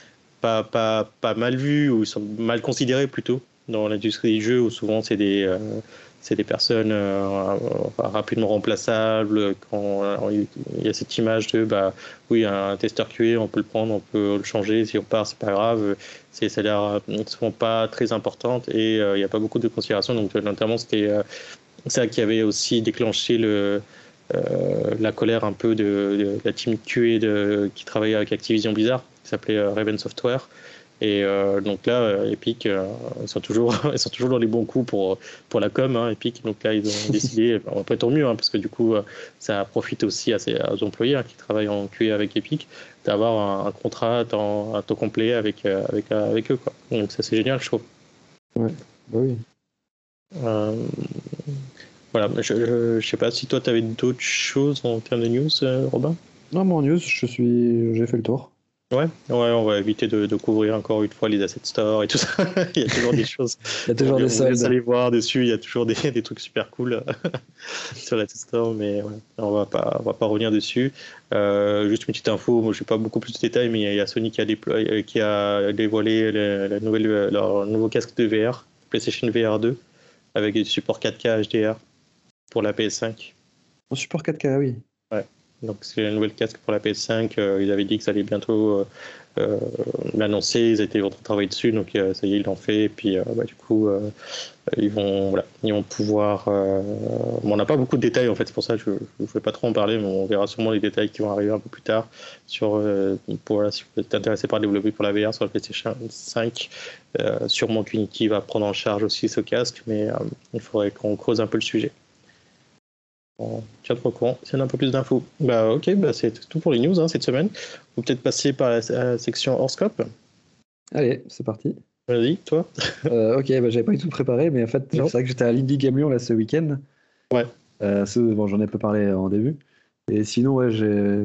pas mal vus ou sont mal considérés plutôt dans l'industrie des jeux où souvent c'est des, c'est des personnes euh, rapidement remplaçables. Quand il y a cette image de, bah, oui, un testeur QA, on peut le prendre, on peut le changer. Si on part, c'est pas grave. Ces salaires sont pas très importantes et euh, il n'y a pas beaucoup de considération. Donc, notamment, c'était euh, ça qui avait aussi déclenché le, la colère un peu de, la team QA qui travaillait avec Activision Blizzard, qui s'appelait Raven Software. Et euh, donc là, euh, Epic, euh, ils, sont toujours, ils sont toujours dans les bons coups pour, pour la com, hein, Epic. Donc là, ils ont décidé, après tant mieux, hein, parce que du coup, ça profite aussi à ses, aux employés hein, qui travaillent en QA avec Epic, d'avoir un, contrat à temps, complet avec, avec, avec eux. Quoi. Donc ça, c'est génial, je trouve. Ouais, bah oui. voilà, je ne sais pas si toi, tu avais d'autres choses en termes de news, Robin? Non, mon news, je suis, j'ai fait le tour. Ouais, ouais, on va éviter de, de, couvrir encore une fois les assets store et tout ça. il y a toujours des choses. il y a toujours des soldes. aller voir dessus, il y a toujours des, des trucs super cool sur l'asset store, mais ouais, on va pas, on va pas revenir dessus. Euh, juste une petite info, moi je n'ai pas beaucoup plus de détails, mais il y a Sony qui a, déployé, euh, qui a dévoilé la, nouvelle, leur nouveau casque de VR, PlayStation VR 2, avec du support 4K HDR pour la PS5. En support 4K, oui. Ouais. Donc c'est la nouvelle casque pour la PS5. Euh, ils avaient dit que ça allait bientôt euh, euh, l'annoncer. Ils étaient en train de travailler dessus, donc ça y est, ils l'ont fait. Et puis bah, du coup, ils vont, pouvoir. on n'a pas beaucoup de détails en fait, c'est pour ça que je ne vais pas trop en parler, mais on verra sûrement les détails qui vont arriver un peu plus tard sur pour si vous êtes intéressé par développer pour la VR sur la PlayStation 5. sûrement qu'Unity va prendre en charge aussi ce casque, mais il faudrait qu'on creuse un peu le sujet. On tient au courant s'il y a un peu plus d'infos. Bah ok, bah, c'est tout pour les news hein, cette semaine. On peut peut-être passer par la, section horoscope. Allez, c'est parti. Vas-y, toi. euh, ok, bah, j'avais pas du tout préparé, mais en fait, c'est vrai que j'étais à l'Indie Game Lyon là, ce week-end. Ouais. Euh, bon, j'en ai peu parlé en début. Et sinon, ouais, j'ai.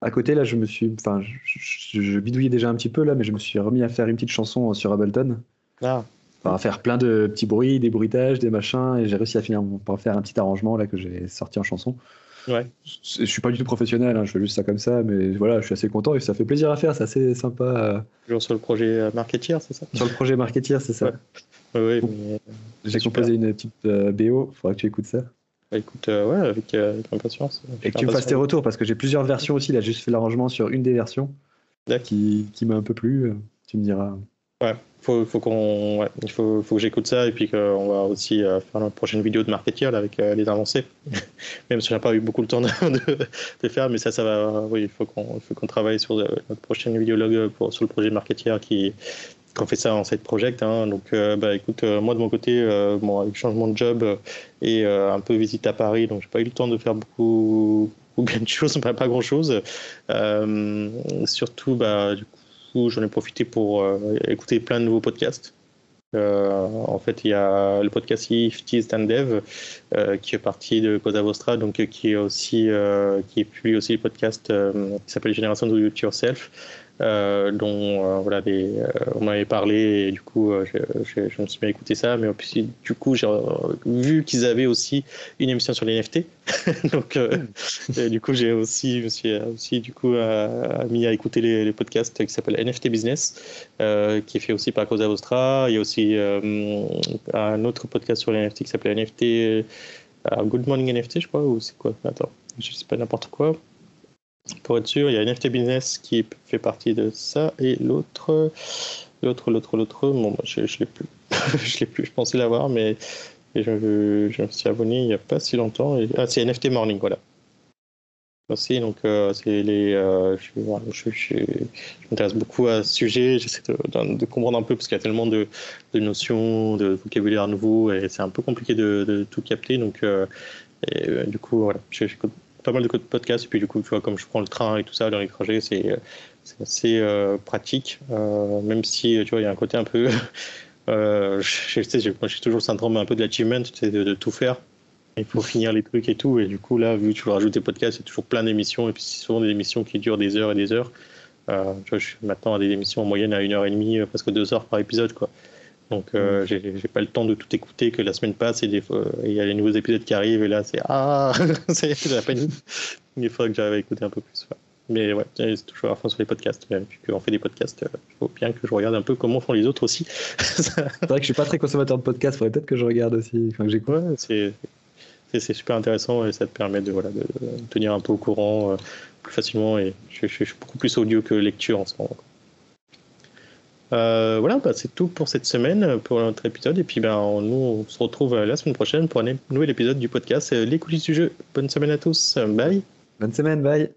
À côté, là, je me suis. Enfin, je, je, bidouillais déjà un petit peu, là, mais je me suis remis à faire une petite chanson sur Ableton. Ah à faire plein de petits bruits, des bruitages, des machins, et j'ai réussi à finir par faire un petit arrangement là que j'ai sorti en chanson. Ouais. Je suis pas du tout professionnel, hein, je fais juste ça comme ça, mais voilà, je suis assez content et ça fait plaisir à faire, c'est assez sympa. Toujours sur le projet Marketier, c'est ça? Sur le projet Marketier, c'est ça. Ouais. j'ai composé une petite euh, BO, faudra que tu écoutes ça. Bah, écoute, euh, ouais, avec, euh, impatience. Et que tu me fasses tes retours, parce que j'ai plusieurs versions aussi, là, j'ai juste fait l'arrangement sur une des versions qui, qui m'a un peu plu, tu me diras. Ouais, faut, faut qu'on, ouais, il faut, faut que j'écoute ça et puis qu'on va aussi euh, faire la prochaine vidéo de marketing avec euh, les avancées. Même si j'ai pas eu beaucoup le temps de, de, faire, mais ça, ça va. Oui, il faut qu'on, faut qu'on travaille sur euh, notre prochaine vidéologue pour, sur le projet marketing qui, qu'on fait ça en side project. Hein. Donc, bah, écoute, moi de mon côté, bon, avec changement de job et un peu visite à Paris, donc j'ai pas eu le temps de faire beaucoup, beaucoup de choses, pas, pas grand chose. surtout, bah, du coup j'en ai profité pour euh, écouter plein de nouveaux podcasts. en fait, il y a le podcast If Teased and Dev qui est parti de Cosa Vostra, donc qui est aussi qui publie aussi le podcast qui s'appelle Génération Do It Yourself. Euh, dont euh, voilà, euh, on m'avait parlé et du coup je, me suis bien écouté ça. Mais du coup j'ai vu qu'ils avaient aussi une émission sur les NFT donc du coup j'ai aussi je me suis aussi du coup mis à écouter les, podcasts qui s'appellent NFT Business qui est fait aussi par Cosa Vostra. Il y a aussi un autre podcast sur les NFT qui s'appelle NFT Good Morning NFT je crois ou c'est quoi? Attends je sais pas n'importe quoi pour être sûr, il y a NFT Business qui fait partie de ça et l'autre, l'autre, l'autre, l'autre, bon, je, je l'ai plus, je l'ai plus, je pensais l'avoir, mais je, je, me suis abonné il n'y a pas si longtemps. Ah, c'est NFT Morning, voilà. Aussi, donc euh, c'est les, euh, je, m'intéresse beaucoup à ce sujet. J'essaie de, comprendre un peu parce qu'il y a tellement de, notions, de vocabulaire nouveau et c'est un peu compliqué de, tout capter. Donc, euh, et, du coup, voilà, j'écoute pas mal de podcasts. Et puis, du coup, tu vois, comme je prends le train et tout ça dans les trajets, c'est assez euh, pratique. Euh, même si, tu vois, il y a un côté un peu. euh, je, sais, j'ai toujours le syndrome un peu de l'achievement, sais, de, tout faire. Il faut finir les trucs et tout. Et du coup, là, vu que tu veux rajouter podcasts, a toujours plein d'émissions. Et puis, c'est souvent des émissions qui durent des heures et des heures. Euh, je suis maintenant à des émissions en moyenne à une heure et demie, presque deux heures par épisode, quoi. Donc, euh, mm. j'ai pas le temps de tout écouter, que la semaine passe et il y a les nouveaux épisodes qui arrivent et là, c'est ah, c'est la peine. Il faudrait que j'arrive à écouter un peu plus. Mais ouais, c'est toujours à fond sur les podcasts. Puis qu'on fait des podcasts, euh, il faut bien que je regarde un peu comment font les autres aussi. c'est vrai que je suis pas très consommateur de podcasts, il faudrait peut-être que je regarde aussi, enfin que j'écoute. Ouais, c'est super intéressant et ça te permet de, voilà, de, tenir un peu au courant euh, plus facilement. Et je, je, suis beaucoup plus audio que lecture en ce moment. Euh, voilà, bah, c'est tout pour cette semaine, pour notre épisode. Et puis, ben, nous, on se retrouve la semaine prochaine pour un nouvel épisode du podcast Les coulisses du jeu. Bonne semaine à tous. Bye. Bonne semaine, bye.